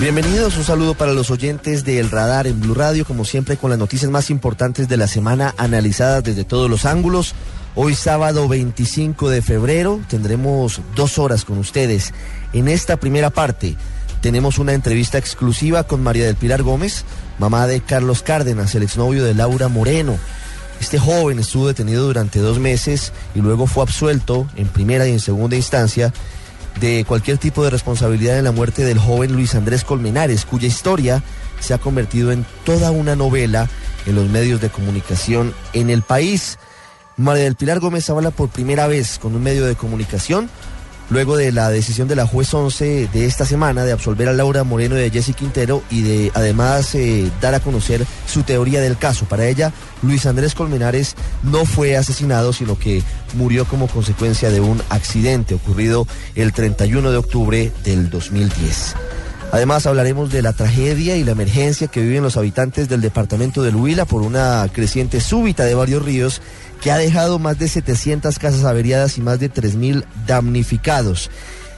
Bienvenidos, un saludo para los oyentes de El Radar en Blue Radio, como siempre con las noticias más importantes de la semana analizadas desde todos los ángulos. Hoy sábado 25 de febrero tendremos dos horas con ustedes. En esta primera parte tenemos una entrevista exclusiva con María del Pilar Gómez, mamá de Carlos Cárdenas, el exnovio de Laura Moreno. Este joven estuvo detenido durante dos meses y luego fue absuelto en primera y en segunda instancia de cualquier tipo de responsabilidad en la muerte del joven Luis Andrés Colmenares, cuya historia se ha convertido en toda una novela en los medios de comunicación en el país. María del Pilar Gómez habla por primera vez con un medio de comunicación luego de la decisión de la juez 11 de esta semana de absolver a Laura Moreno a Jesse Quintero y de además eh, dar a conocer su teoría del caso. Para ella, Luis Andrés Colmenares no fue asesinado, sino que murió como consecuencia de un accidente ocurrido el 31 de octubre del 2010. Además hablaremos de la tragedia y la emergencia que viven los habitantes del departamento de Huila por una creciente súbita de varios ríos que ha dejado más de 700 casas averiadas y más de 3.000 damnificados.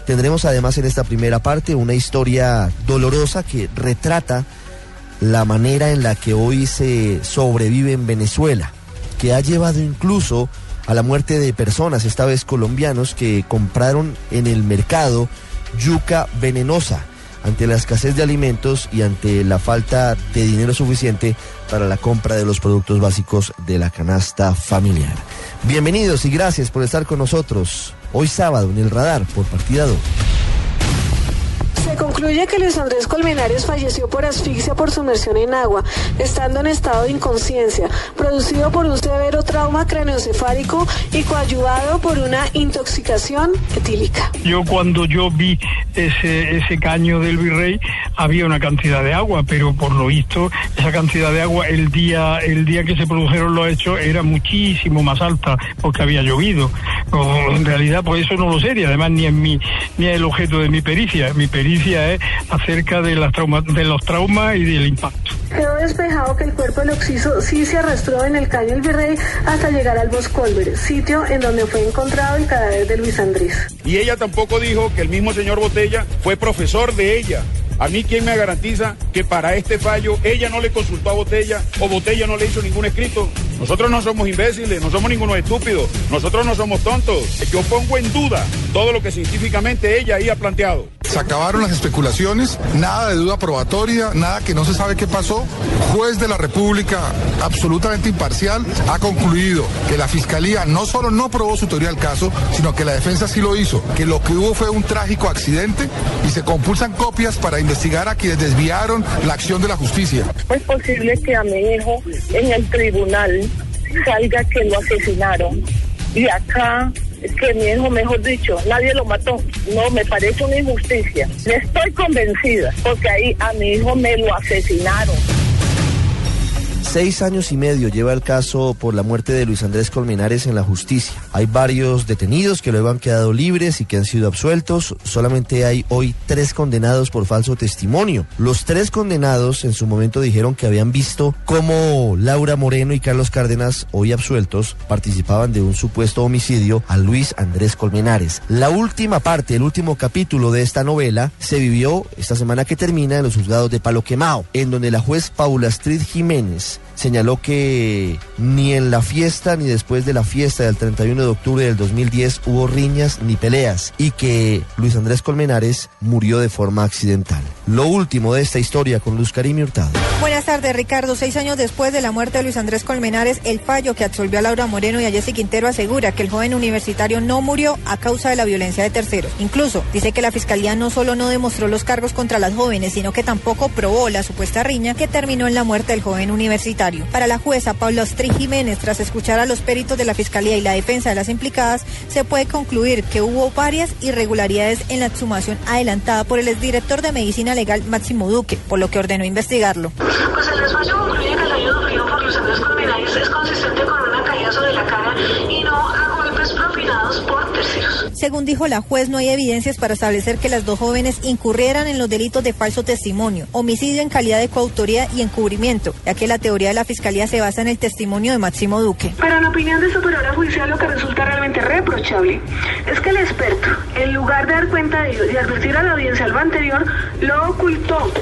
Tendremos además en esta primera parte una historia dolorosa que retrata la manera en la que hoy se sobrevive en Venezuela, que ha llevado incluso a la muerte de personas, esta vez colombianos, que compraron en el mercado yuca venenosa ante la escasez de alimentos y ante la falta de dinero suficiente para la compra de los productos básicos de la canasta familiar. Bienvenidos y gracias por estar con nosotros hoy sábado en el radar por partida 2. Concluye que Luis Andrés Colmenares falleció por asfixia por sumersión en agua, estando en estado de inconsciencia, producido por un severo trauma craneoencefálico y coadyuvado por una intoxicación etílica. Yo cuando yo vi ese, ese caño del virrey había una cantidad de agua, pero por lo visto esa cantidad de agua el día, el día que se produjeron los hechos era muchísimo más alta porque había llovido. En realidad pues eso no lo sé y además ni en mi, ni es el objeto de mi pericia. Mi pericia es acerca de, las trauma, de los traumas y del impacto. Quedó despejado que el cuerpo del occiso sí se arrastró en el caño del Virrey hasta llegar al Boscolver, sitio en donde fue encontrado el cadáver de Luis Andrés. Y ella tampoco dijo que el mismo señor Botella fue profesor de ella. A mí, ¿quién me garantiza que para este fallo ella no le consultó a Botella o Botella no le hizo ningún escrito? Nosotros no somos imbéciles, no somos ningunos estúpidos, nosotros no somos tontos. Yo pongo en duda todo lo que científicamente ella ahí ha planteado. Se acabaron las especulaciones, nada de duda probatoria, nada que no se sabe qué pasó. Juez de la República, absolutamente imparcial, ha concluido que la Fiscalía no solo no probó su teoría del caso, sino que la defensa sí lo hizo, que lo que hubo fue un trágico accidente y se compulsan copias para investigar a quienes desviaron la acción de la justicia. Es posible que a mi hijo en el tribunal salga que lo asesinaron y acá que mi hijo, mejor dicho, nadie lo mató. No, me parece una injusticia. Estoy convencida porque ahí a mi hijo me lo asesinaron. Seis años y medio lleva el caso por la muerte de Luis Andrés Colmenares en la justicia. Hay varios detenidos que luego han quedado libres y que han sido absueltos. Solamente hay hoy tres condenados por falso testimonio. Los tres condenados en su momento dijeron que habían visto cómo Laura Moreno y Carlos Cárdenas, hoy absueltos, participaban de un supuesto homicidio a Luis Andrés Colmenares. La última parte, el último capítulo de esta novela se vivió esta semana que termina en los juzgados de Palo Quemao, en donde la juez Paula Astrid Jiménez señaló que ni en la fiesta ni después de la fiesta del 31 de octubre del 2010 hubo riñas ni peleas y que Luis Andrés Colmenares murió de forma accidental. Lo último de esta historia con Luz Karim Hurtado. Buenas tardes, Ricardo. Seis años después de la muerte de Luis Andrés Colmenares, el fallo que absolvió a Laura Moreno y a Jesse Quintero asegura que el joven universitario no murió a causa de la violencia de terceros. Incluso dice que la fiscalía no solo no demostró los cargos contra las jóvenes, sino que tampoco probó la supuesta riña que terminó en la muerte del joven universitario universitario. Para la jueza Paula Ostri Jiménez, tras escuchar a los peritos de la Fiscalía y la defensa de las implicadas, se puede concluir que hubo varias irregularidades en la exhumación adelantada por el exdirector de Medicina Legal Máximo Duque, por lo que ordenó investigarlo. Pues el despacho concluye que el ayudo frío por los años criminales es consistente con una caída sobre la cara y no a golpes propinados por terceros. Según dijo la juez, no hay evidencias para establecer que las dos jóvenes incurrieran en los delitos de falso testimonio, homicidio en calidad de coautoría y encubrimiento, ya que la teoría de la Fiscalía se basa en el testimonio de Máximo Duque. Pero en opinión de superiora judicial lo que resulta realmente reprochable es que el experto, en lugar de dar cuenta de ello y advertir a la audiencia algo anterior, lo ocultó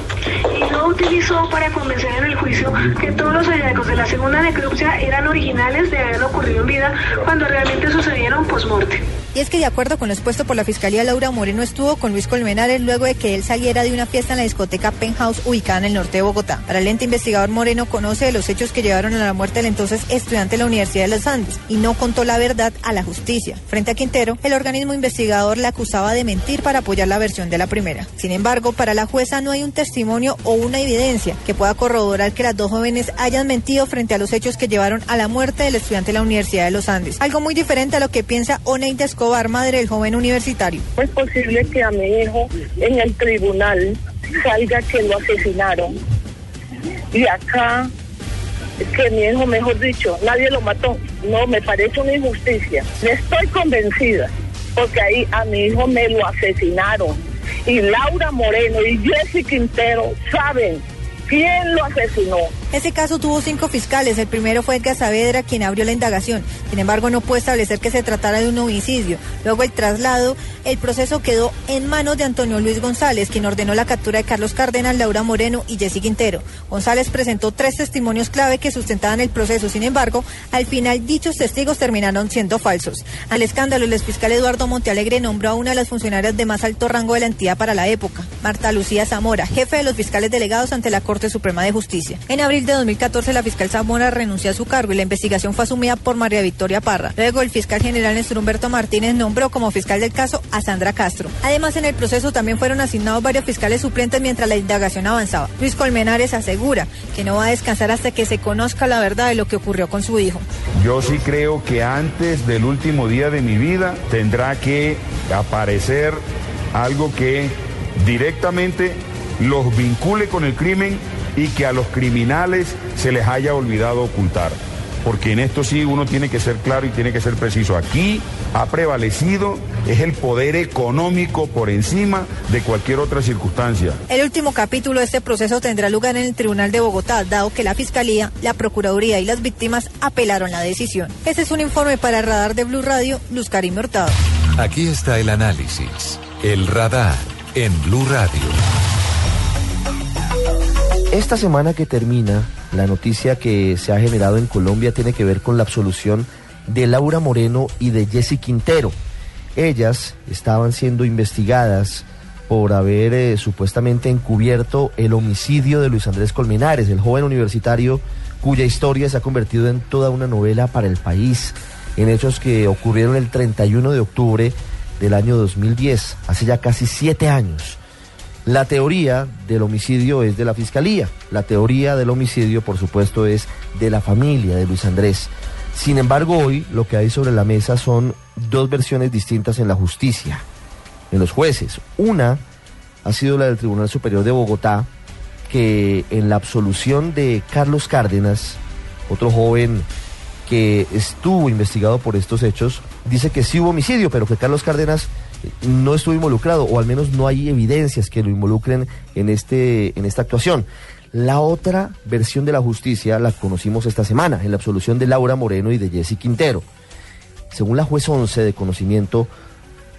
y no utilizó para convencer en el juicio que todos los hallazgos de la segunda necropsia eran originales de haber ocurrido en vida cuando realmente sucedieron post-morte. Y es que de acuerdo con lo expuesto por la Fiscalía, Laura Moreno estuvo con Luis Colmenares luego de que él saliera de una fiesta en la discoteca Penthouse ubicada en el norte de Bogotá. Para el ente investigador Moreno conoce de los hechos que llevaron a la muerte del entonces estudiante de la Universidad de los Andes y no contó la verdad a la justicia. Frente a Quintero, el organismo investigador le acusaba de mentir para apoyar la versión de la primera. Sin embargo, para la jueza no hay un testimonio o una evidencia que pueda corroborar que las dos jóvenes hayan mentido frente a los hechos que llevaron a la muerte del estudiante de la Universidad de los Andes. Algo muy diferente a lo que piensa Oneida Escobar, madre del joven universitario. Es posible que a mi hijo en el tribunal salga que lo asesinaron. Y acá, que mi hijo, mejor dicho, nadie lo mató. No, me parece una injusticia. Estoy convencida, porque ahí a mi hijo me lo asesinaron. Y Laura Moreno y Jesse Quintero saben quién lo asesinó. Ese caso tuvo cinco fiscales. El primero fue Edgar Saavedra, quien abrió la indagación. Sin embargo, no puede establecer que se tratara de un homicidio. Luego el traslado, el proceso quedó en manos de Antonio Luis González, quien ordenó la captura de Carlos Cárdenas, Laura Moreno y Jessy Quintero. González presentó tres testimonios clave que sustentaban el proceso. Sin embargo, al final dichos testigos terminaron siendo falsos. Al escándalo, el fiscal Eduardo Montealegre nombró a una de las funcionarias de más alto rango de la entidad para la época, Marta Lucía Zamora, jefe de los fiscales delegados ante la Corte Suprema de Justicia. En abril de 2014, la fiscal Zamora renunció a su cargo y la investigación fue asumida por María Victoria Parra. Luego, el fiscal general Néstor Humberto Martínez nombró como fiscal del caso a Sandra Castro. Además, en el proceso también fueron asignados varios fiscales suplentes mientras la indagación avanzaba. Luis Colmenares asegura que no va a descansar hasta que se conozca la verdad de lo que ocurrió con su hijo. Yo sí creo que antes del último día de mi vida tendrá que aparecer algo que directamente los vincule con el crimen y que a los criminales se les haya olvidado ocultar. Porque en esto sí uno tiene que ser claro y tiene que ser preciso. Aquí ha prevalecido es el poder económico por encima de cualquier otra circunstancia. El último capítulo de este proceso tendrá lugar en el Tribunal de Bogotá, dado que la Fiscalía, la Procuraduría y las víctimas apelaron la decisión. Ese es un informe para el radar de Blue Radio, Luz Karim Hurtado. Aquí está el análisis, el radar en Blue Radio. Esta semana que termina, la noticia que se ha generado en Colombia tiene que ver con la absolución de Laura Moreno y de Jessy Quintero. Ellas estaban siendo investigadas por haber eh, supuestamente encubierto el homicidio de Luis Andrés Colmenares, el joven universitario cuya historia se ha convertido en toda una novela para el país, en hechos que ocurrieron el 31 de octubre del año 2010, hace ya casi siete años. La teoría del homicidio es de la fiscalía, la teoría del homicidio por supuesto es de la familia de Luis Andrés. Sin embargo, hoy lo que hay sobre la mesa son dos versiones distintas en la justicia, en los jueces. Una ha sido la del Tribunal Superior de Bogotá, que en la absolución de Carlos Cárdenas, otro joven que estuvo investigado por estos hechos, dice que sí hubo homicidio, pero que Carlos Cárdenas no estuvo involucrado, o al menos no hay evidencias que lo involucren en, este, en esta actuación. La otra versión de la justicia la conocimos esta semana, en la absolución de Laura Moreno y de Jesse Quintero. Según la juez 11 de conocimiento,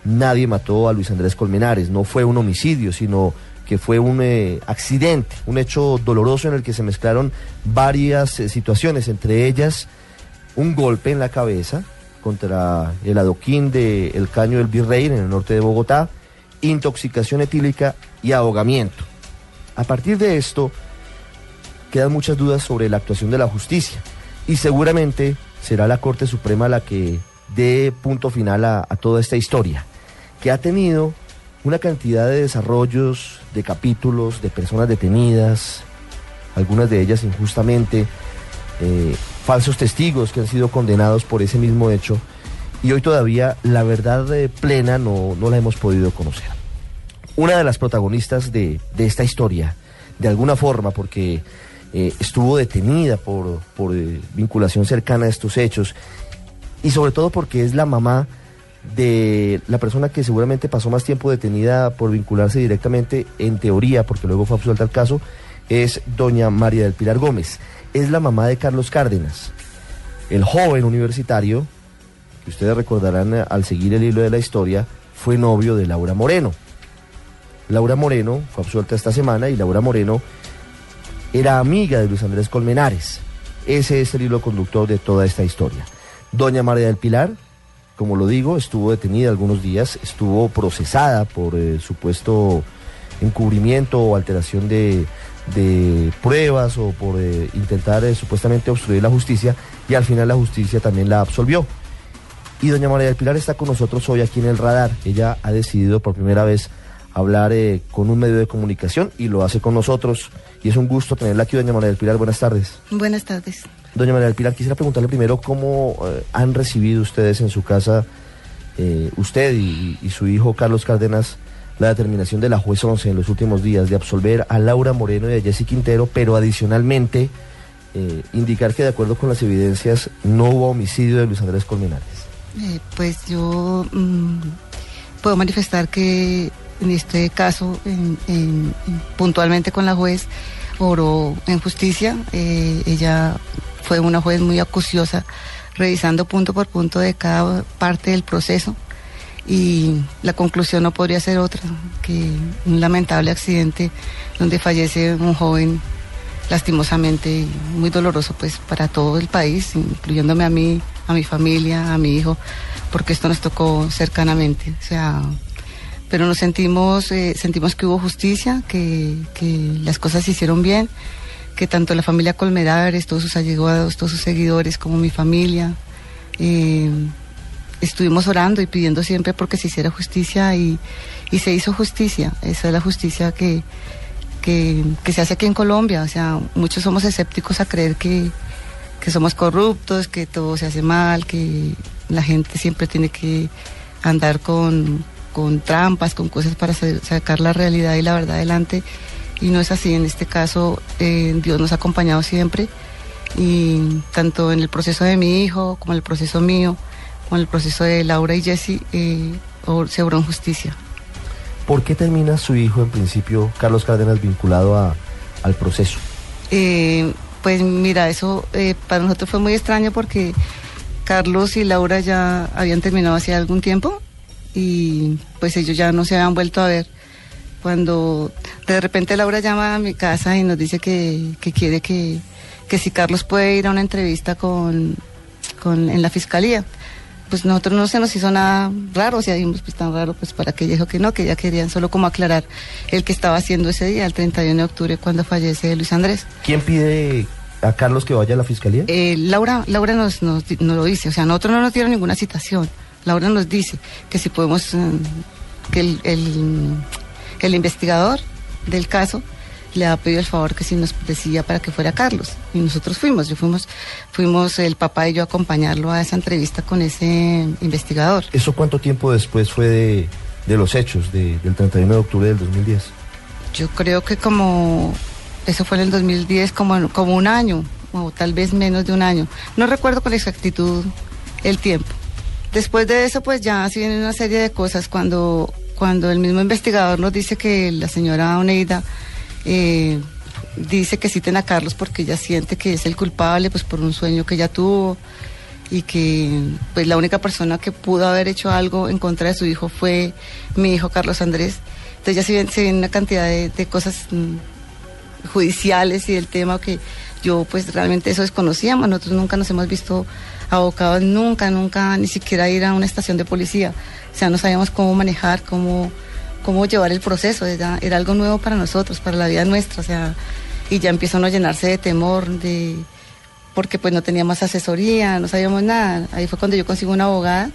nadie mató a Luis Andrés Colmenares, no fue un homicidio, sino que fue un eh, accidente, un hecho doloroso en el que se mezclaron varias eh, situaciones, entre ellas un golpe en la cabeza contra el adoquín del caño del Virrey en el norte de Bogotá, intoxicación etílica y ahogamiento. A partir de esto, quedan muchas dudas sobre la actuación de la justicia y seguramente será la Corte Suprema la que dé punto final a, a toda esta historia, que ha tenido una cantidad de desarrollos, de capítulos, de personas detenidas, algunas de ellas injustamente, eh, falsos testigos que han sido condenados por ese mismo hecho y hoy todavía la verdad eh, plena no, no, la hemos podido conocer. Una de las protagonistas de, de esta historia, de alguna forma, porque eh, estuvo detenida por, por eh, vinculación cercana a estos hechos y sobre todo porque es la mamá de la persona que seguramente pasó más tiempo detenida por vincularse directamente, en teoría, porque luego fue absuelta el caso, es doña María del Pilar Gómez. Es la mamá de Carlos Cárdenas, el joven universitario, que ustedes recordarán eh, al seguir el hilo de la historia, fue novio de Laura Moreno. Laura Moreno fue absuelta esta semana y Laura Moreno era amiga de Luis Andrés Colmenares. Ese es el hilo conductor de toda esta historia. Doña María del Pilar, como lo digo, estuvo detenida algunos días, estuvo procesada por eh, supuesto encubrimiento o alteración de, de pruebas o por eh, intentar eh, supuestamente obstruir la justicia y al final la justicia también la absolvió. Y doña María del Pilar está con nosotros hoy aquí en el radar. Ella ha decidido por primera vez hablar eh, con un medio de comunicación y lo hace con nosotros. Y es un gusto tenerla aquí, doña María del Pilar. Buenas tardes. Buenas tardes. Doña María del Pilar, quisiera preguntarle primero cómo han recibido ustedes en su casa, usted y, y su hijo Carlos Cárdenas, la determinación de la juez 11 en los últimos días de absolver a Laura Moreno y a Jessy Quintero, pero adicionalmente eh, indicar que de acuerdo con las evidencias no hubo homicidio de Luis Andrés Colmenares. Eh, pues yo mm, puedo manifestar que en este caso, en- en- en- puntualmente con la juez, oró en justicia. Eh, ella fue una juez muy acuciosa, revisando punto por punto de cada parte del proceso. Y la conclusión no podría ser otra que un lamentable accidente donde fallece un joven lastimosamente muy doloroso pues para todo el país, incluyéndome a mí, a mi familia, a mi hijo, porque esto nos tocó cercanamente. O sea, pero nos sentimos, eh, sentimos que hubo justicia, que, que las cosas se hicieron bien, que tanto la familia Colmenares, todos sus allegados, todos sus seguidores, como mi familia, eh, estuvimos orando y pidiendo siempre porque se hiciera justicia y, y se hizo justicia. Esa es la justicia que, que, se hace aquí en Colombia. O sea, muchos somos escépticos a creer que, que somos corruptos, que todo se hace mal, que la gente siempre tiene que andar con, con trampas, con cosas para sa- sacar la realidad y la verdad adelante. Y no es así. En este caso, eh, Dios nos ha acompañado siempre. Y tanto en el proceso de mi hijo, como en el proceso mío, como en el proceso de Laura y Jesse, eh, se obró en justicia. ¿Por qué termina su hijo, en principio, Carlos Cárdenas, vinculado a- al proceso? Eh, pues mira, eso eh, para nosotros fue muy extraño porque Carlos y Laura ya habían terminado hace algún tiempo y pues ellos ya no se habían vuelto a ver. Cuando de repente Laura llama a mi casa y nos dice que, que quiere que, que si Carlos puede ir a una entrevista con, con en la fiscalía. Pues nosotros no se nos hizo nada raro, o sea, dijimos pues tan raro, pues para que dijo que no, que ya querían solo como aclarar el que estaba haciendo ese día, el 31 de octubre, cuando fallece Luis Andrés. ¿Quién pide a Carlos que vaya a la fiscalía? Eh, Laura, Laura nos, nos, nos lo dice, o sea, nosotros no nos dieron ninguna citación. Laura nos dice que si podemos, mm, que el, el, el investigador del caso le ha pedido el favor que si nos decía para que fuera Carlos. Y nosotros fuimos, yo fuimos, fuimos el papá y yo a acompañarlo a esa entrevista con ese investigador. ¿Eso cuánto tiempo después fue de, de los hechos de- del 31 de octubre del 2010? Yo creo que como, eso fue en el 2010, como, como un año, o tal vez menos de un año. No recuerdo con exactitud el tiempo. Después de eso, pues ya se viene una serie de cosas. Cuando, cuando el mismo investigador nos dice que la señora Oneida eh, dice que citen a Carlos porque ella siente que es el culpable, pues por un sueño que ella tuvo y que pues la única persona que pudo haber hecho algo en contra de su hijo fue mi hijo Carlos Andrés. Entonces ya se viene, se viene una cantidad de, de cosas mm, judiciales y del tema que yo pues realmente eso desconocíamos. Nosotros nunca nos hemos visto abocados, nunca, nunca, ni siquiera ir a una estación de policía. O sea, no sabíamos cómo manejar, cómo, cómo llevar el proceso. Era, era algo nuevo para nosotros, para la vida nuestra. O sea, y ya empieza uno a llenarse de temor, de porque pues no teníamos asesoría, no sabíamos nada. Ahí fue cuando yo consigo una abogada,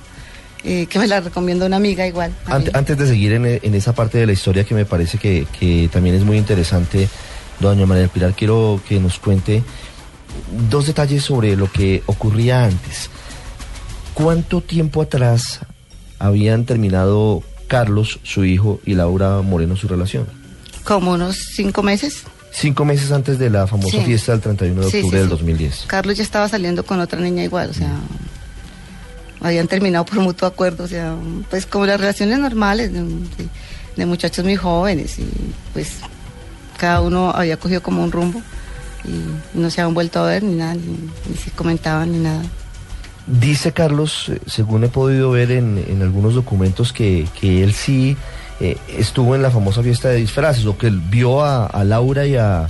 eh, que me la recomiendo una amiga igual. antes de seguir en, en esa parte de la historia que me parece que, que también es muy interesante, doña María del Pilar, quiero que nos cuente dos detalles sobre lo que ocurría antes. ¿Cuánto tiempo atrás habían terminado Carlos, su hijo, y Laura Moreno su relación? Como unos cinco meses. Cinco meses antes de la famosa Sí. fiesta del 31 de octubre sí, del sí. 2010. Carlos ya estaba saliendo con otra niña igual, o sea, habían terminado por mutuo acuerdo, o sea, pues como las relaciones normales de, de- de muchachos muy jóvenes y pues cada uno había cogido como un rumbo y no se habían vuelto a ver ni nada, ni, ni se comentaban ni nada. Dice Carlos, eh, según he podido ver en, en algunos documentos, que, que él sí eh, estuvo en la famosa fiesta de disfraces, o que él vio a, Laura y a,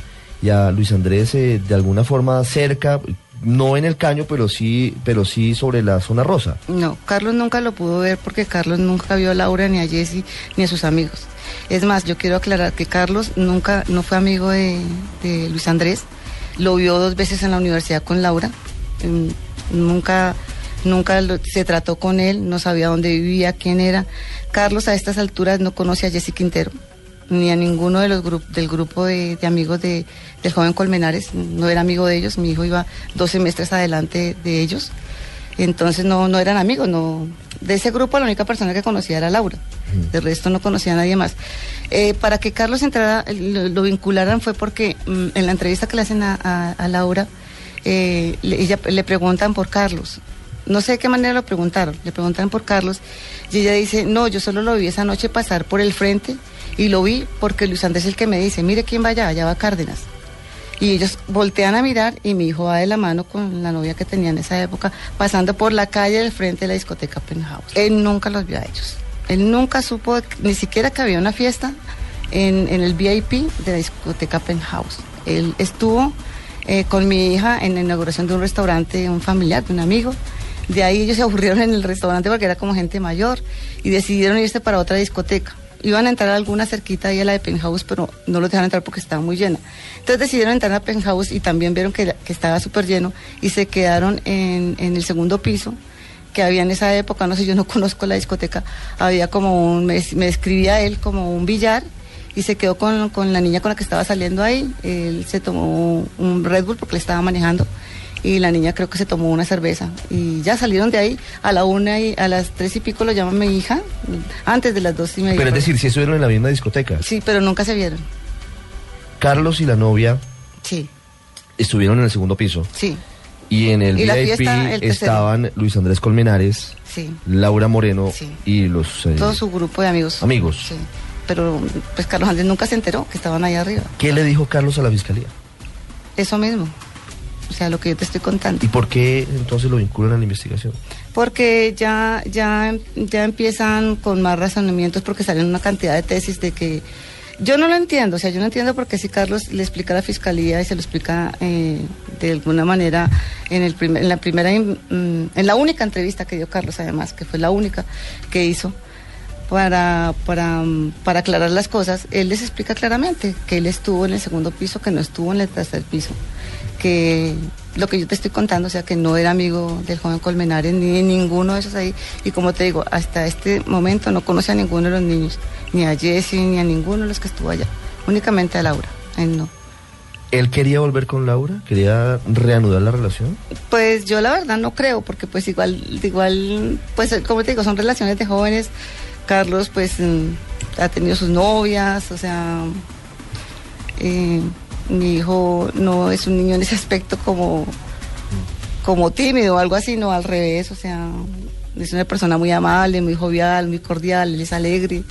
a Luis Andrés eh, de alguna forma cerca, no en el caño, pero sí, pero sí sobre la zona rosa. No, Carlos nunca lo pudo ver porque Carlos nunca vio a Laura ni a Jesse ni a sus amigos. Es más, yo quiero aclarar que Carlos nunca no fue amigo de, de Luis Andrés. Lo vio dos veces en la universidad con Laura. Nunca, nunca lo- se trató con él, no sabía dónde vivía, quién era. Carlos a estas alturas no conoce a Jesse Quintero ni a ninguno de los del grupo de, de amigos de, del joven Colmenares. No era amigo de ellos. Mi hijo iba dos semestres adelante de ellos. Entonces no, no eran amigos, no. De ese grupo la única persona que conocía era Laura. De resto no conocía a nadie más. Eh, para que Carlos entrara, lo, lo vincularan fue porque mm, en la entrevista que le hacen a, a- a Laura, eh, le, ella- le preguntan por Carlos. No sé de qué manera lo preguntaron, le preguntan por Carlos y ella dice, no, yo solo lo vi esa noche pasar por el frente y lo vi porque Luis Andrés es el que me dice, mire quién va allá, allá va Cárdenas. Y ellos voltean a mirar y mi hijo va de la mano con la novia que tenía en esa época, pasando por la calle del frente de la discoteca Penthouse. Él nunca los vio a ellos. Él nunca supo ni siquiera que había una fiesta en, en el VIP de la discoteca Penthouse. Él estuvo eh, con mi hija en la inauguración de un restaurante, un familiar, un amigo. De ahí ellos se aburrieron en el restaurante porque era como gente mayor y decidieron irse para otra discoteca. Iban a entrar a alguna cerquita ahí a la de Penthouse, pero no los dejaron entrar porque estaba muy llena. Entonces decidieron entrar a Penthouse y también vieron que, que estaba súper lleno y se quedaron en, en el segundo piso que había en esa época, no sé, yo no conozco la discoteca, había como un, me, me describía él como un billar y se quedó con, con la niña con la que estaba saliendo ahí, él se tomó un Red Bull porque le estaba manejando y la niña creo que se tomó una cerveza y ya salieron de ahí a la una y a las tres y pico lo llama mi hija antes de las dos y media Pero es decir, si estuvieron en la misma discoteca. sí pero nunca se vieron Carlos y la novia sí estuvieron en el segundo piso. sí Y en el Y VIP fiesta, el tercero. estaban Luis Andrés Colmenares, sí Laura Moreno Sí. y los... eh, todo su grupo de amigos Amigos. sí pero pues Carlos Andrés nunca se enteró que estaban ahí arriba ¿Qué le dijo Carlos a la fiscalía? eso mismo o sea lo que yo te estoy contando ¿Y por qué entonces lo vinculan a la investigación? porque ya ya ya empiezan con más razonamientos porque salen una cantidad de tesis de que yo no lo entiendo, o sea, yo no entiendo porque si Carlos le explica a la fiscalía y se lo explica eh, de alguna manera en el primer- en la primera mm, en la única entrevista que dio Carlos además, que fue la única que hizo para, para, para aclarar las cosas, él les explica claramente que él estuvo en el segundo piso, que no estuvo en el tercer piso, que lo que yo te estoy contando, o sea, que no era amigo del joven Colmenares ni de ninguno de esos ahí. Y como te digo, hasta este momento no conoce a ninguno de los niños, ni a Jesse, ni a ninguno de los que estuvo allá, únicamente a Laura, él no. ¿Él quería volver con Laura? ¿Quería reanudar la relación? Pues yo la verdad no creo, porque pues igual, igual, pues como te digo, son relaciones de jóvenes. Carlos pues mm, ha tenido sus novias, o sea, eh, mi hijo no es un niño en ese aspecto como, como tímido o algo así, no, al revés, o sea, es una persona muy amable, muy jovial, muy cordial, él es alegre.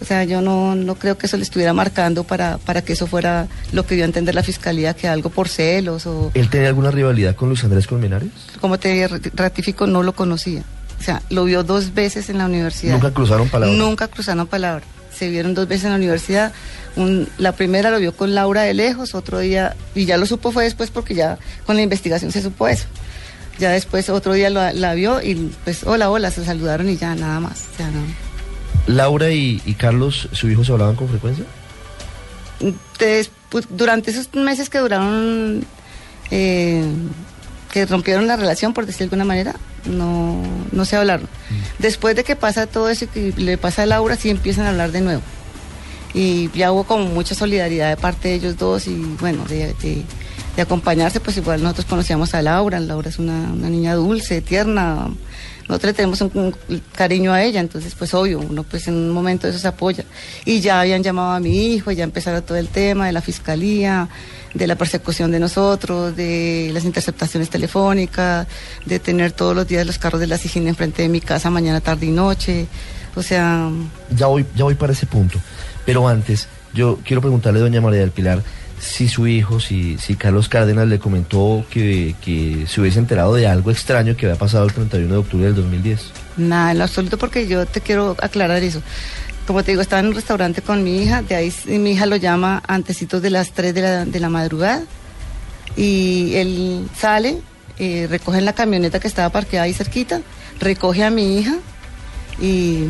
O sea, yo no, no creo que eso le estuviera marcando para, para que eso fuera lo que dio a entender la fiscalía, que algo por celos o, ¿Él tenía alguna rivalidad con Luis Andrés Colmenares? como te ratifico, no lo conocía. O sea, lo vio dos veces en la universidad. ¿Nunca cruzaron palabras? Nunca cruzaron palabra. Se vieron dos veces en la universidad. Un- la primera lo vio con Laura de lejos, otro día, y ya lo supo fue después porque ya con la investigación se supo eso. Ya después otro día lo- la vio y pues hola, hola, se saludaron y ya nada más. O sea, no. ¿Laura y, y Carlos, su hijo, se hablaban con frecuencia? Des- pues, durante esos meses que duraron, eh, que rompieron la relación, por decir de alguna manera, no, no se hablaron. Después de que pasa todo eso y que le pasa a Laura, sí empiezan a hablar de nuevo. Y ya hubo como mucha solidaridad de parte de ellos dos y bueno, de, de- de acompañarse, pues igual nosotros conocíamos a Laura. Laura es una, una niña dulce, tierna, nosotros le tenemos un, un cariño a ella, entonces pues obvio, uno pues en un momento eso se apoya. Y ya habían llamado a mi hijo, ya empezaron todo el tema de la fiscalía, de la persecución de nosotros, de las interceptaciones telefónicas, de tener todos los días los carros de la SIGIN enfrente de mi casa mañana, tarde y noche. O sea, Ya voy, ya voy para ese punto. Pero antes, yo quiero preguntarle, doña María del Pilar, si su hijo, si, si Carlos Cárdenas le comentó que, que se hubiese enterado de algo extraño que había pasado el 31 de octubre del 2010. Nada, en lo absoluto, porque yo te quiero aclarar eso. Como te digo, estaba en un restaurante con mi hija, de ahí mi hija lo llama antecitos de las 3 de la, de la madrugada y él sale, eh, recoge en la camioneta que estaba parqueada ahí cerquita, recoge a mi hija y,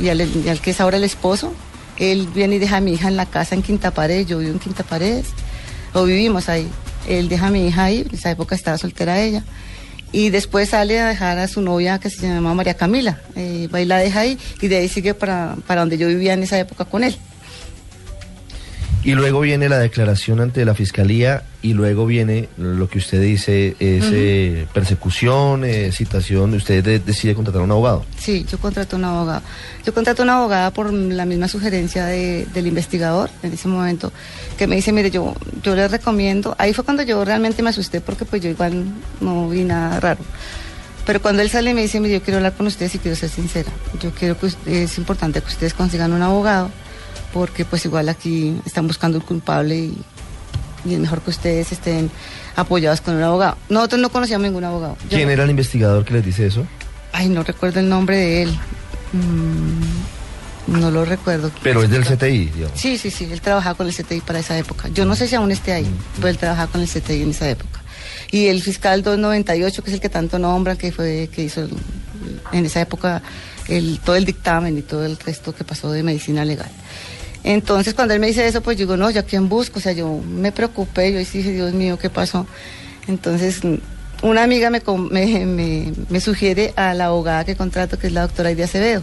y al, y al que es ahora el esposo, él viene y deja a mi hija en la casa en Quinta Pared, yo vivo en Quinta Paredes, o vivimos ahí. Él deja a mi hija ahí, en esa época estaba soltera ella. Y después sale a dejar a su novia que se llama María Camila. Eh, y la deja ahí y de ahí sigue para, para donde yo vivía en esa época con él. Y luego viene la declaración ante la fiscalía y luego viene lo que usted dice es eh, persecución, eh, citación. Usted de- decide contratar a un abogado. Sí, yo contrato una abogada. Yo contrato una abogada por la misma sugerencia de- del investigador en ese momento, que me dice, mire, yo, yo le recomiendo, ahí fue cuando yo realmente me asusté porque pues yo igual no vi nada raro. Pero cuando él sale y me dice, mire, yo quiero hablar con ustedes y quiero ser sincera. Yo quiero que usted- es importante que ustedes consigan un abogado, porque pues igual aquí están buscando el culpable y, y es mejor que ustedes estén apoyados con un abogado. Nosotros no conocíamos ningún abogado. ¿Quién era el investigador que les dice eso? Ay, no recuerdo el nombre de él. Mm, no lo recuerdo. Pero es del CTI, digamos. Sí, sí, sí, él trabajaba con el CTI para esa época. Yo no sé si aún esté ahí, pero él trabajaba con el CTI en esa época. Y el fiscal 298, que es el que tanto nombran, que fue que hizo el- en esa época el, todo el dictamen y todo el resto que pasó de medicina legal. Entonces, cuando él me dice eso, pues yo digo, no, ¿yo a quién busco? O sea, yo me preocupé, yo dije, Dios mío, ¿qué pasó? Entonces, una amiga me, me, me- me sugiere a la abogada que contrato, que es la doctora Idia Acevedo.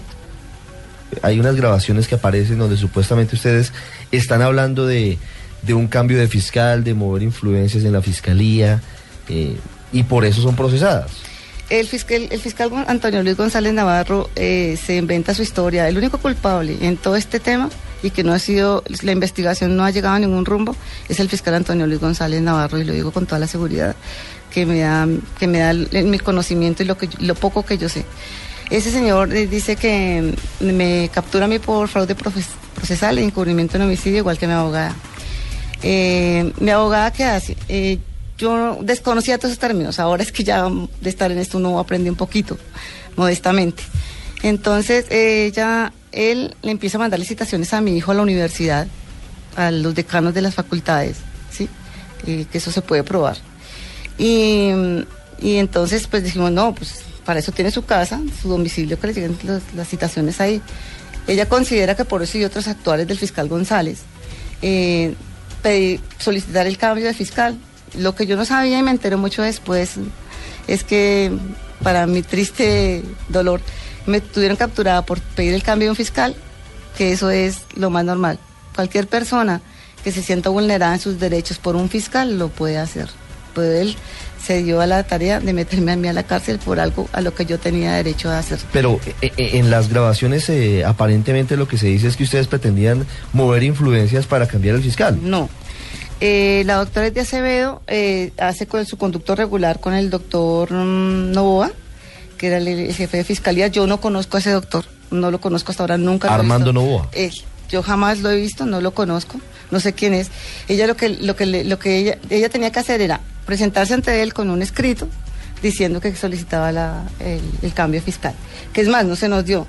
Hay unas grabaciones que aparecen donde supuestamente ustedes están hablando de, de un cambio de fiscal, de mover influencias en la fiscalía, eh, y por eso son procesadas. El fiscal, el fiscal Antonio Luis González Navarro eh, se inventa su historia. El único culpable en todo este tema y que no ha sido, la investigación no ha llegado a ningún rumbo, es el fiscal Antonio Luis González Navarro y lo digo con toda la seguridad que me da, que me da mi conocimiento y lo, que, lo poco que yo sé. Ese señor eh, dice que me captura a mí por fraude procesal e encubrimiento en homicidio, igual que mi abogada. Eh, mi abogada, ¿qué hace? Eh, yo desconocía todos esos términos. Ahora es que ya mm, de estar en esto uno aprende un poquito, modestamente. Entonces, ella, él le empieza a mandar licitaciones a mi hijo a la universidad, a los decanos de las facultades, ¿sí? Eh, que eso se puede probar. Y, y entonces, pues dijimos, no, pues para eso tiene su casa, su domicilio, que le lleguen las citaciones ahí. Ella considera que por eso y otros actuales del fiscal González, eh, pedí- solicitar el cambio de fiscal. Lo que yo no sabía y me enteré mucho después es que, para mi triste dolor, me tuvieron capturada por pedir el cambio de un fiscal, que eso es lo más normal. Cualquier persona que se sienta vulnerada en sus derechos por un fiscal lo puede hacer. Pues él se dio a la tarea de meterme a mí a la cárcel por algo a lo que yo tenía derecho a hacer. Pero eh, eh, en las grabaciones eh, aparentemente lo que se dice es que ustedes pretendían mover influencias para cambiar el fiscal. No. Eh, la doctora de Acevedo eh, hace con su conducto regular con el doctor mm, Novoa, que era el, el jefe de fiscalía. Yo no conozco a ese doctor, no lo conozco hasta ahora, nunca lo he Armando visto. Novoa. Él. Yo jamás lo he visto, no lo conozco, no sé quién es. Ella lo que lo que lo que ella, ella tenía que hacer era presentarse ante él con un escrito diciendo que solicitaba la- el, el cambio fiscal. Que es más, no se nos dio.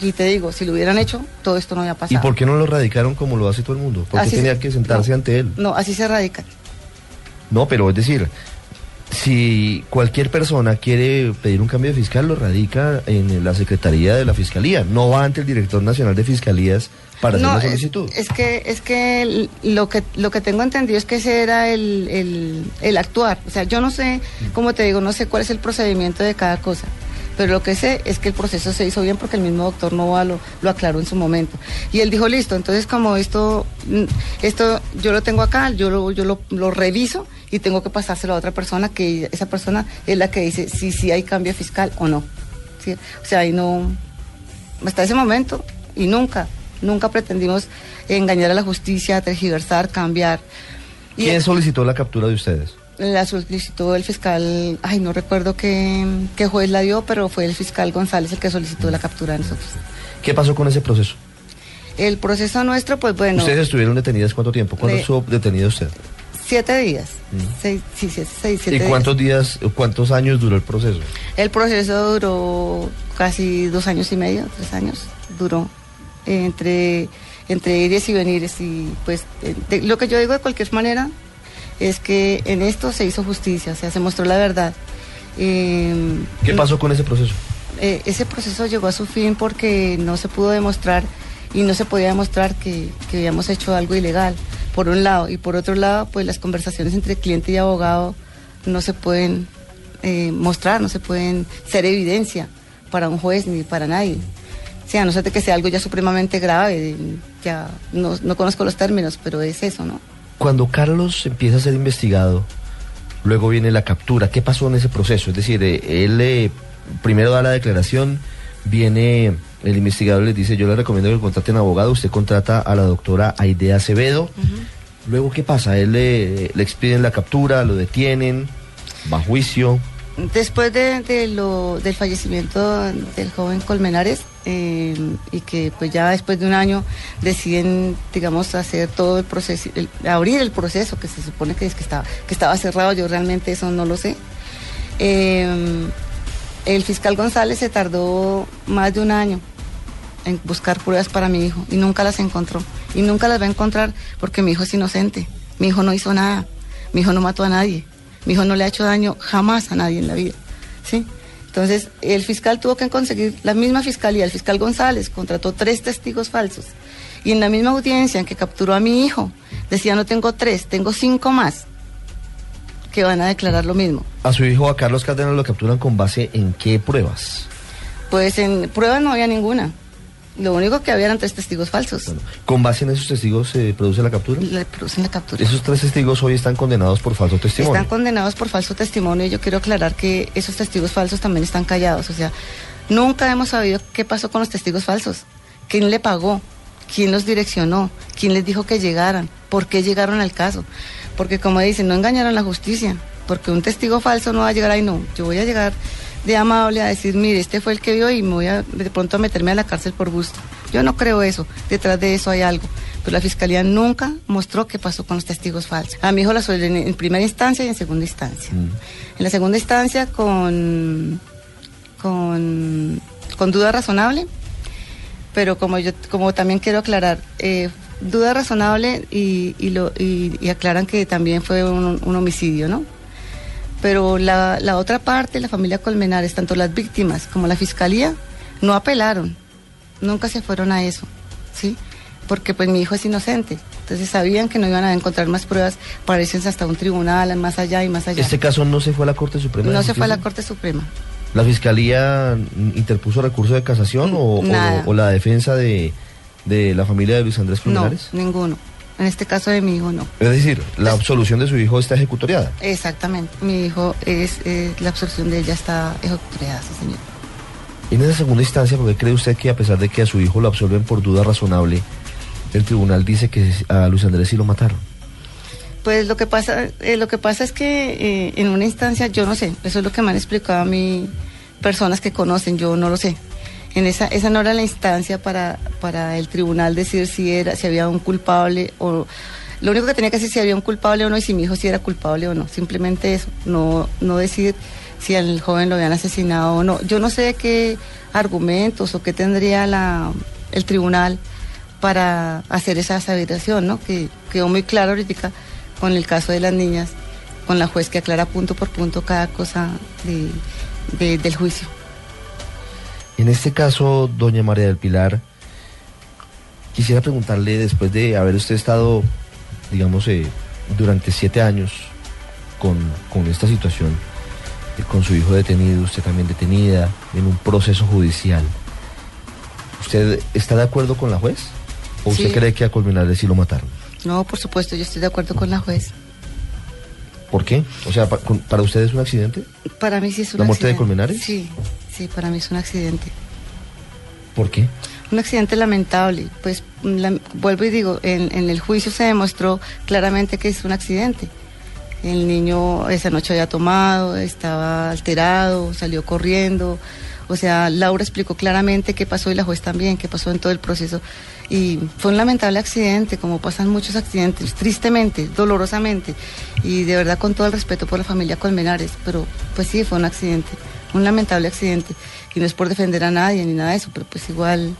Y te digo, si lo hubieran hecho, todo esto no había ¿Y pasado. por qué no lo radicaron como lo hace todo el mundo? ¿Por qué tenía se- que sentarse no. ante él? No, así se radican. No, pero es decir, si cualquier persona quiere pedir un cambio de fiscal, lo radica en la Secretaría de la Fiscalía. No va ante el Director Nacional de Fiscalías para hacer No, la solicitud. Es, que es que lo que lo que tengo entendido es que ese era el, el, el actuar. O sea, yo no sé, como te digo, no sé cuál es el procedimiento de cada cosa. Pero lo que sé es que el proceso se hizo bien porque el mismo doctor Nova lo, lo aclaró en su momento. Y él dijo, listo, entonces como esto, mm, esto yo lo tengo acá, yo lo, yo lo, lo reviso y tengo que pasárselo a otra persona, que esa persona es la que dice si sí hay cambio fiscal o no. O sea, ahí no, hasta ese momento y nunca, nunca pretendimos engañar a la justicia, tergiversar, cambiar. ¿Quién solicitó la captura de ustedes? La solicitó el fiscal, ay, no recuerdo qué, qué juez la dio, pero fue el fiscal González el que solicitó la captura de nosotros. ¿Qué pasó con ese proceso? El proceso nuestro, pues bueno. ¿Ustedes estuvieron detenidas cuánto tiempo? ¿Cuándo De- estuvo detenida usted? Siete días. Mm. Seis, sí, seis, siete ¿Y cuántos días, cuántos años duró el proceso? El proceso duró casi dos años y medio, tres años, duró entre, entre ires y venires. Y pues eh, de- lo que yo digo de cualquier manera es que en esto se hizo justicia, o sea, se mostró la verdad. Eh, ¿Qué pasó con ese proceso? eh, ese proceso llegó a su fin porque no se pudo demostrar y no se podía demostrar que, que habíamos hecho algo ilegal, por un lado. Y por otro lado, pues las conversaciones entre cliente y abogado no se pueden eh, mostrar, no se pueden ser evidencia para un juez ni para nadie. O sea, a no ser que sea algo ya supremamente grave, ya no, no conozco los términos, pero es eso, ¿no? Cuando Carlos empieza a ser investigado, luego viene la captura. ¿Qué pasó en ese proceso? Es decir, eh, él eh, primero da la declaración, viene el investigador les dice, yo le recomiendo que contraten abogado, usted contrata a la doctora Aidea Acevedo. Luego, ¿qué pasa? Él le, le expiden la captura, lo detienen, va a juicio. Después de, lo, del fallecimiento del joven Colmenares, eh, y que pues ya después de un año deciden, digamos, hacer todo el proceso, abrir el proceso, que se supone que, es que, estaba, que estaba cerrado, yo realmente eso no lo sé. Eh, el fiscal González se tardó más de un año en buscar pruebas para mi hijo y nunca las encontró. Y nunca las va a encontrar porque mi hijo es inocente. Mi hijo no hizo nada. Mi hijo no mató a nadie. Mi hijo no le ha hecho daño jamás a nadie en la vida. ¿Sí? Entonces, el fiscal tuvo que conseguir, la misma fiscalía, el fiscal González, contrató tres testigos falsos. Y en la misma audiencia en que capturó a mi hijo, decía, no tengo tres, tengo cinco más que van a declarar lo mismo. A su hijo, a Carlos Cárdenas, lo capturan con base en qué pruebas. Pues en pruebas no había ninguna. Lo único que había eran tres testigos falsos. ¿Con base en esos testigos se produce la captura? Le producen la captura. Esos tres testigos hoy están condenados por falso testimonio. Están condenados por falso testimonio y yo quiero aclarar que esos testigos falsos también están callados. O sea, nunca hemos sabido qué pasó con los testigos falsos. ¿Quién le pagó? ¿Quién los direccionó? ¿Quién les dijo que llegaran? ¿Por qué llegaron al caso? Porque como dicen, no engañaron a la justicia. Porque un testigo falso no va a llegar ahí, no. Yo voy a llegar de amable a decir, mire, este fue el que vio y me voy a de pronto a meterme a la cárcel por gusto. Yo no creo eso. Detrás de eso hay algo. Pero la fiscalía nunca mostró qué pasó con los testigos falsos. A mi hijo la suelen en primera instancia y en segunda instancia. Mm. En la segunda instancia con, con, con duda razonable, pero como yo como también quiero aclarar, eh, duda razonable y, y, lo, y, y aclaran que también fue un, un homicidio, ¿no? Pero la, la otra parte, la familia Colmenares, tanto las víctimas como la fiscalía, no apelaron, nunca se fueron a eso, ¿sí? Porque pues mi hijo es inocente, entonces sabían que no iban a encontrar más pruebas para irse hasta un tribunal, más allá y más allá. Este caso no se fue a la Corte Suprema. no se fue a la? Corte Suprema. ¿La Fiscalía interpuso recurso de casación o, o- la defensa de, de la familia de Luis Andrés No, Colmenares? ninguno. En este caso de mi hijo no. Es decir, la absolución de su hijo está ejecutoriada. Exactamente. Mi hijo es, eh, la absorción de ella está ejecutoriada, sí, señor. En esa segunda instancia, ¿por qué cree usted que a pesar de que a su hijo lo absolven por duda razonable, el tribunal dice que a Luis Andrés sí lo mataron? Pues lo que pasa, eh, lo que pasa es que eh, en una instancia, yo no sé, eso es lo que me han explicado a mí personas que conocen, yo no lo sé. En esa, esa no era la instancia para, para el tribunal decir si era, si había un culpable o lo único que tenía que decir si había un culpable o no y si mi hijo si era culpable o no. Simplemente eso, no, no decir si al joven lo habían asesinado o no. Yo no sé qué argumentos o qué tendría la, el tribunal para hacer esa aseveración, ¿no? Que quedó muy claro ahorita con el caso de las niñas, con la juez que aclara punto por punto cada cosa de- de- del juicio. En este caso, doña María del Pilar, quisiera preguntarle, después de haber usted estado, digamos, eh, durante siete años con, con esta situación, eh, con su hijo detenido, usted también detenida, en un proceso judicial, ¿usted está de acuerdo con la juez? ¿O usted cree que a Colmenares sí lo mataron? No, por supuesto, yo estoy de acuerdo con la juez. ¿Por qué? O sea, ¿para usted es un accidente? Para mí sí es un ¿La muerte de accidente. Colmenares? Sí, Sí, para mí es un accidente. ¿Por qué? Un accidente lamentable. Pues la- vuelvo y digo, en, en el juicio se demostró claramente que es un accidente. El niño esa noche había tomado, estaba alterado, salió corriendo. O sea, Laura explicó claramente qué pasó y la juez también, qué pasó en todo el proceso. Y fue un lamentable accidente, como pasan muchos accidentes, tristemente, dolorosamente. Y de verdad con todo el respeto por la familia Colmenares, pero pues sí, fue un accidente, un lamentable accidente. Y no es por defender a nadie ni nada de eso, pero pues igual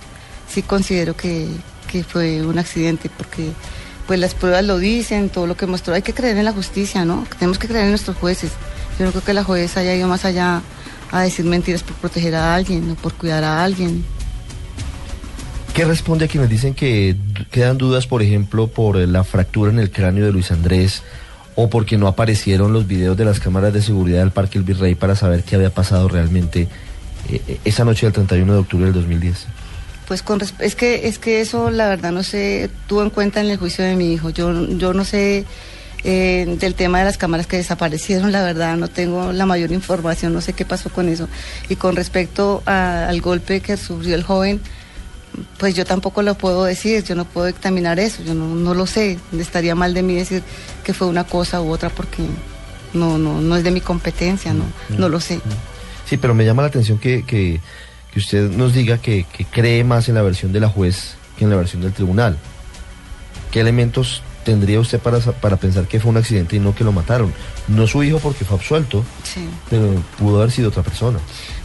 sí considero que, que fue un accidente porque pues las pruebas lo dicen, todo lo que mostró. Hay que creer en la justicia, ¿no? Tenemos que creer en nuestros jueces. Yo no creo que la juez haya ido más allá a decir mentiras por proteger a alguien o por cuidar a alguien. ¿Qué responde a quienes dicen que quedan dudas, por ejemplo, por la fractura en el cráneo de Luis Andrés o porque no aparecieron los videos de las cámaras de seguridad del Parque El Virrey para saber qué había pasado realmente eh, eh, esa noche del 31 de octubre del 2010? Pues con es que es que eso la verdad no se tuvo en cuenta en el juicio de mi hijo. Yo yo no sé eh, del tema de las cámaras que desaparecieron, la verdad no tengo la mayor información, no sé qué pasó con eso. Y con respecto a- al golpe que sufrió el joven, pues yo tampoco lo puedo decir, yo no puedo dictaminar eso, yo no, no lo sé. Estaría mal de mí decir que fue una cosa u otra porque no no no es de mi competencia, no no lo sé. Sí, pero me llama la atención que, que, que usted nos diga que, que cree más en la versión de la juez que en la versión del tribunal. ¿Qué elementos tendría usted para, para pensar que fue un accidente y no que lo mataron? No su hijo porque fue absuelto, Sí. pero pudo haber sido otra persona.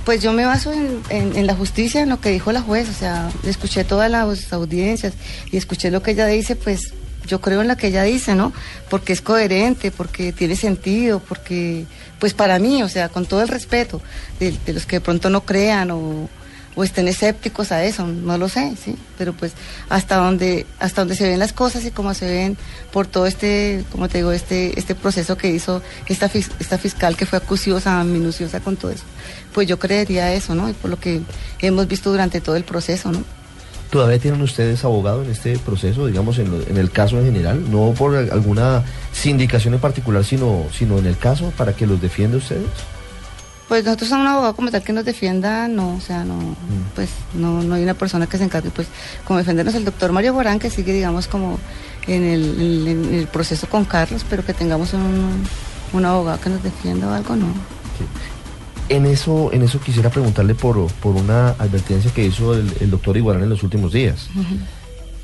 Pues yo me baso en, en- la justicia, en lo que dijo la juez, o sea, escuché todas las audiencias y escuché lo que ella dice, pues yo creo en lo que ella dice, ¿no? Porque es coherente, porque tiene sentido, porque, pues para mí, o sea, con todo el respeto de, de los que de pronto no crean o, o estén escépticos a eso, no lo sé, sí, pero pues hasta donde, hasta donde se ven las cosas y como se ven por todo este, como te digo, este, este proceso que hizo esta, esta fiscal que fue acuciosa, minuciosa con todo eso, pues yo creería eso, ¿no? Y por lo que hemos visto durante todo el proceso, ¿no? ¿Todavía tienen ustedes abogado en este proceso, digamos, en, lo- en el caso en general? No por alguna sindicación en particular, sino, sino en el caso para que los defienda ustedes. Pues nosotros somos un abogado como tal que nos defienda, no, o sea, no, pues no, no hay una persona que se encargue, pues, como defendernos. El doctor Mario Borán, que sigue, digamos, como en el, en- en el proceso con Carlos, pero que tengamos un, un abogado que nos defienda o algo, no. En eso, en eso quisiera preguntarle por, por una advertencia que hizo el, el doctor Iguarán en los últimos días,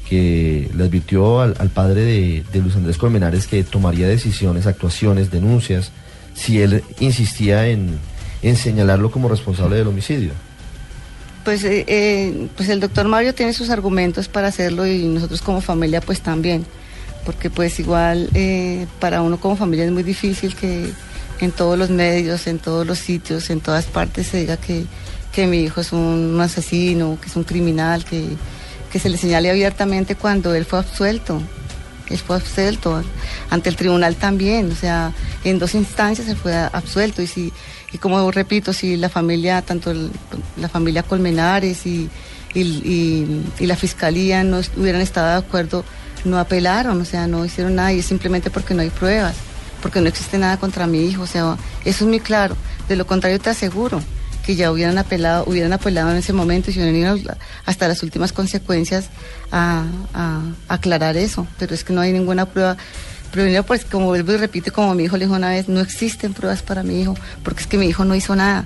que le advirtió al, al padre de, de Luis Andrés Colmenares que tomaría decisiones, actuaciones, denuncias, si él insistía en, en señalarlo como responsable del homicidio. Pues, eh, eh, pues el doctor Mario tiene sus argumentos para hacerlo y nosotros como familia pues también, porque pues igual eh, para uno como familia es muy difícil que en todos los medios, en todos los sitios, en todas partes se diga que, que mi hijo es un asesino, que es un criminal, que, que se le señale abiertamente cuando él fue absuelto. Él fue absuelto. Ante el tribunal también, o sea, en dos instancias se fue absuelto. Y si y como repito, si la familia, tanto la familia Colmenares y, y, y- la fiscalía no hubieran estado de acuerdo, no apelaron, o sea, no hicieron nada. Y es simplemente porque no hay pruebas, porque no existe nada contra mi hijo, o sea, eso es muy claro. De lo contrario te aseguro que ya hubieran apelado, hubieran apelado en ese momento y se hubieran ido hasta las últimas consecuencias a, a- a aclarar eso, pero es que no hay ninguna prueba. Primero, pues como vuelvo y repito, como mi hijo le dijo una vez, no existen pruebas para mi hijo, porque es que mi hijo no hizo nada.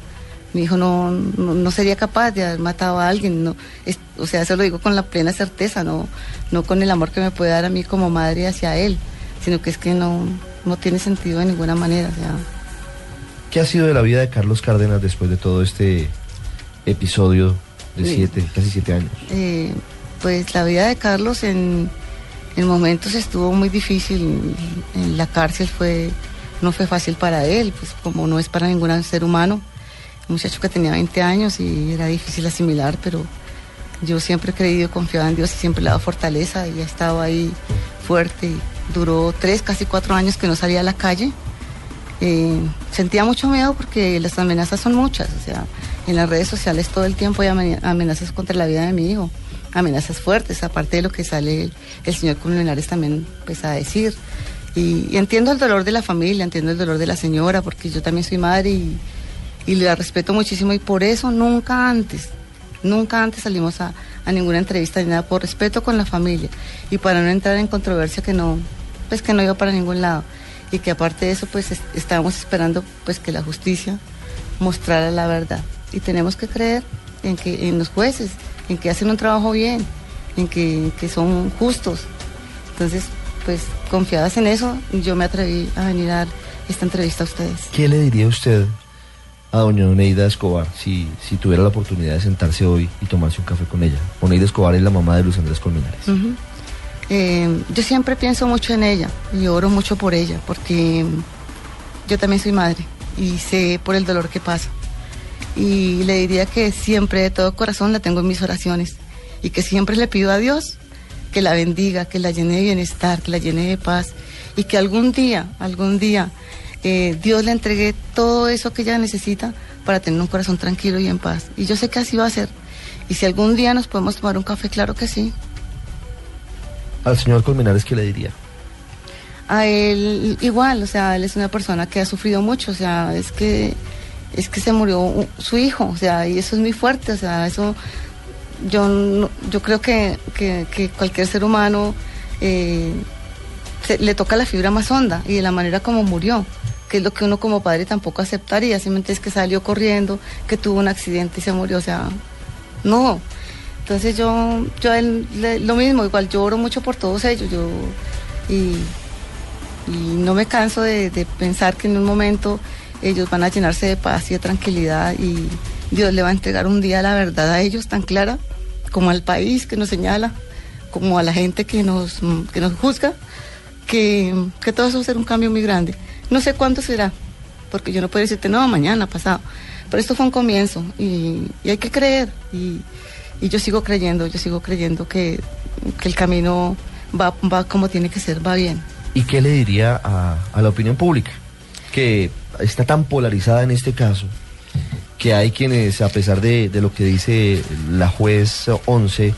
Mi hijo no, no, no sería capaz de haber matado a alguien, no, es- o sea, eso lo digo con la plena certeza, no, no con el amor que me puede dar a mí como madre hacia él, sino que es que no, no tiene sentido de ninguna manera. O sea, ¿Qué ha sido de la vida de Carlos Cárdenas después de todo este episodio de siete, casi siete años? Eh, pues la vida de Carlos en, en momentos estuvo muy difícil. En la cárcel fue, no fue fácil para él, pues como no es para ningún ser humano. Un muchacho que tenía 20 años y era difícil asimilar, pero yo siempre he creído y confiado en Dios y siempre le he dado fortaleza y ha estado ahí fuerte. Duró tres, casi cuatro años que no salía a la calle. Eh, sentía mucho miedo porque las amenazas son muchas, o sea, en las redes sociales todo el tiempo hay ame- amenazas contra la vida de mi hijo, amenazas fuertes, aparte de lo que sale el, señor Colmenares también pues a decir. Y, entiendo el dolor de la familia, entiendo el dolor de la señora, porque yo también soy madre y, la respeto muchísimo y por eso nunca antes, nunca antes salimos a, a ninguna entrevista ni nada, por respeto con la familia y para no entrar en controversia que no, pues que no iba para ningún lado y que aparte de eso pues es- estábamos esperando pues que la justicia mostrara la verdad y tenemos que creer en que en los jueces, en que hacen un trabajo bien, en que, que son justos. Entonces, pues confiadas en eso, yo me atreví a venir a dar esta entrevista a ustedes. ¿Qué le diría usted a doña Oneida Escobar si, si tuviera la oportunidad de sentarse hoy y tomarse un café con ella? Oneida Escobar es la mamá de Luis Andrés Colmenares. Ujú. Eh, yo siempre pienso mucho en ella y oro mucho por ella, porque yo también soy madre y sé por el dolor que pasa. Y le diría que siempre de todo corazón la tengo en mis oraciones y que siempre le pido a Dios que la bendiga, que la llene de bienestar, que la llene de paz y que algún día, algún día eh, Dios le entregue todo eso que ella necesita para tener un corazón tranquilo y en paz. Y yo sé que así va a ser. Y si algún día nos podemos tomar un café, claro que sí. Al señor Colmenares, ¿qué le diría? a él igual, o sea, él es una persona que ha sufrido mucho, o sea, es que es que se murió su hijo, o sea, y eso es muy fuerte, o sea, eso yo yo creo que, que, cualquier ser humano eh, le toca la fibra más honda y de la manera como murió, que es lo que uno como padre tampoco aceptaría, simplemente es que salió corriendo, que tuvo un accidente y se murió, o sea, no. Entonces yo, yo él lo mismo, igual yo oro mucho por todos ellos, yo y, no me canso de, de pensar que en un momento ellos van a llenarse de paz y de tranquilidad y Dios le va a entregar un día la verdad a ellos tan clara como al país que nos señala, como a la gente que nos, que nos juzga, que, que todo eso va a ser un cambio muy grande. No sé cuándo será, porque yo no puedo decirte, no, mañana, pasado, pero esto fue un comienzo y, y hay que creer y, y yo sigo creyendo, yo sigo creyendo que, el camino va, va como tiene que ser, va bien. ¿Y qué le diría a, a la opinión pública? Que está tan polarizada en este caso que hay quienes, a pesar de, lo que dice la juez 11,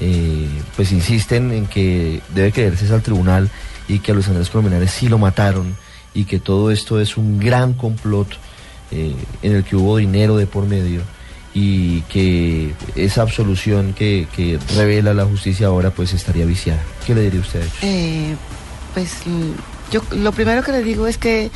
eh, pues insisten en que debe creerse al tribunal y que a Luis Andrés Colmenares sí lo mataron y que todo esto es un gran complot eh, en el que hubo dinero de por medio y que esa absolución que, que revela la justicia ahora pues estaría viciada. ¿Qué le diría usted a ellos? Eh, pues yo lo primero que le digo es que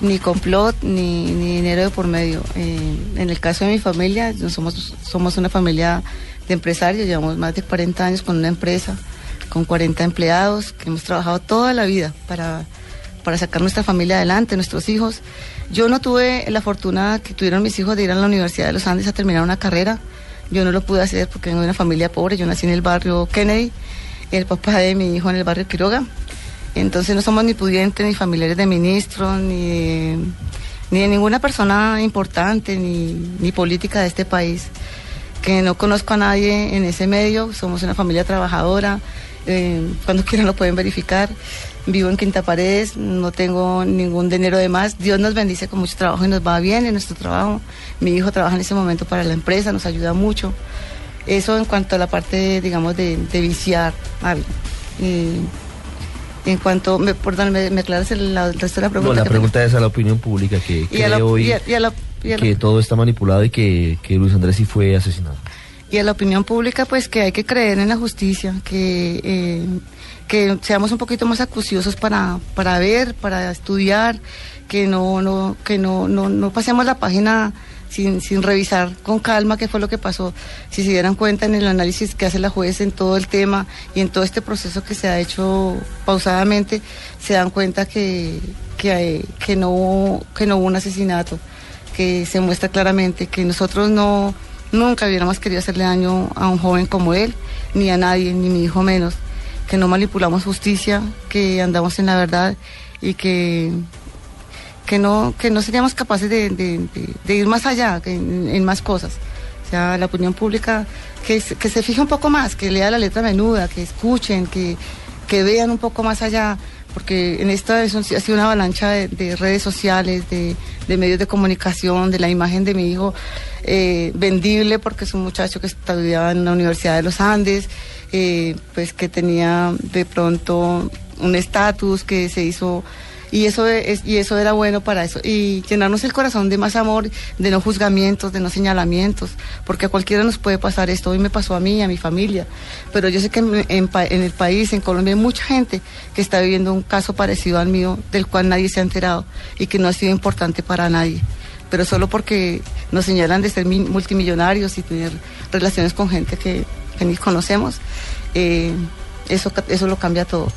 ni complot ni, ni dinero de por medio. Eh, en el caso de mi familia, somos, somos una familia de empresarios, llevamos más de 40 años con una empresa, con 40 empleados, que hemos trabajado toda la vida para, para sacar nuestra familia adelante, nuestros hijos. Yo no tuve la fortuna que tuvieron mis hijos de ir a la Universidad de los Andes a terminar una carrera. Yo no lo pude hacer porque vengo de una familia pobre. Yo nací en el barrio Kennedy, el papá de mi hijo en el barrio Quiroga. Entonces no somos ni pudientes, ni familiares de ministros, ni de, ni ninguna persona importante, ni, ni política de este país. Que no conozco a nadie en ese medio, somos una familia trabajadora, eh, cuando quieran lo pueden verificar. Vivo en Quinta Paredes, no tengo ningún dinero de más. Dios nos bendice con mucho trabajo y nos va bien en nuestro trabajo. Mi hijo trabaja en ese momento para la empresa, nos ayuda mucho. Eso en cuanto a la parte, digamos, de, de viciar algo. Y en cuanto, me, perdón, me, me aclaras el, la- el resto de la pregunta. No, la pregunta es a la opinión pública que cree la- hoy y a- y a la- y que todo está manipulado y que, que Luis Andrés sí fue asesinado. y a la opinión pública pues que hay que creer en la justicia, que, eh, que seamos un poquito más acuciosos para, para ver, para estudiar, que no, no, que no, no, no pasemos la página sin, sin revisar con calma qué fue lo que pasó. Si se dieran cuenta en el análisis que hace la juez en todo el tema y en todo este proceso que se ha hecho pausadamente, se dan cuenta que, que, hay- que, no, que no hubo un asesinato, que se muestra claramente que nosotros no nunca hubiéramos querido hacerle daño a un joven como él, ni a nadie, ni mi hijo menos, que no manipulamos justicia, que andamos en la verdad y que que no que no seríamos capaces de, ir más allá en, más cosas. O sea, la opinión pública que, se- fije un poco más, que lea la letra menuda, que escuchen, que, que vean un poco más allá, porque en esta ha sido una avalancha de, de redes sociales, de, de medios de comunicación, de la imagen de mi hijo eh, vendible, porque es un muchacho que estudiaba en la Universidad de los Andes, eh, pues que tenía de pronto un estatus que se hizo Y eso, es, y eso era bueno para eso. Y llenarnos el corazón de más amor, de no juzgamientos, de no señalamientos, porque a cualquiera nos puede pasar esto. Hoy me pasó a mí, a mi familia. Pero yo sé que en, en el país, en Colombia, hay mucha gente que está viviendo un caso parecido al mío, del cual nadie se ha enterado y que no ha sido importante para nadie pero solo porque nos señalan de ser multimillonarios y tener relaciones con gente que, ni conocemos, eh, eso, eso lo cambia todo.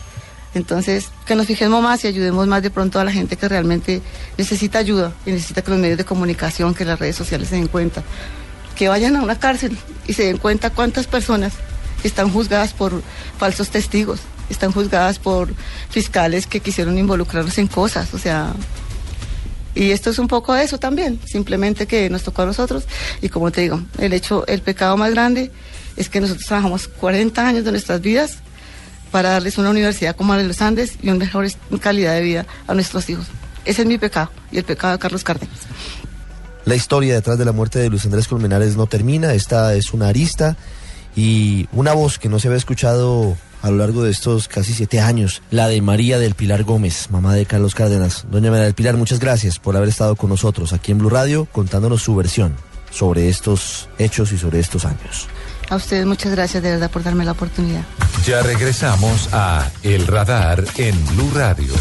Entonces, que nos fijemos más y ayudemos más de pronto a la gente que realmente necesita ayuda y necesita que los medios de comunicación, que las redes sociales se den cuenta. Que vayan a una cárcel y se den cuenta cuántas personas están juzgadas por falsos testigos, están juzgadas por fiscales que quisieron involucrarlos en cosas. O sea, y esto es un poco eso también, simplemente que nos tocó a nosotros. Y como te digo, el hecho, el pecado más grande es que nosotros trabajamos 40 años de nuestras vidas para darles una universidad como la de los Andes y una mejor calidad de vida a nuestros hijos. Ese es mi pecado y el pecado de Carlos Cárdenas. La historia detrás de la muerte de Luis Andrés Colmenares no termina, esta es una arista y una voz que no se había escuchado a lo largo de estos casi siete años, la de María del Pilar Gómez, mamá de Carlos Cárdenas. Doña María del Pilar, muchas gracias por haber estado con nosotros aquí en Blue Radio contándonos su versión sobre estos hechos y sobre estos años. A ustedes muchas gracias de verdad por darme la oportunidad. Ya regresamos a El Radar en Blue Radio.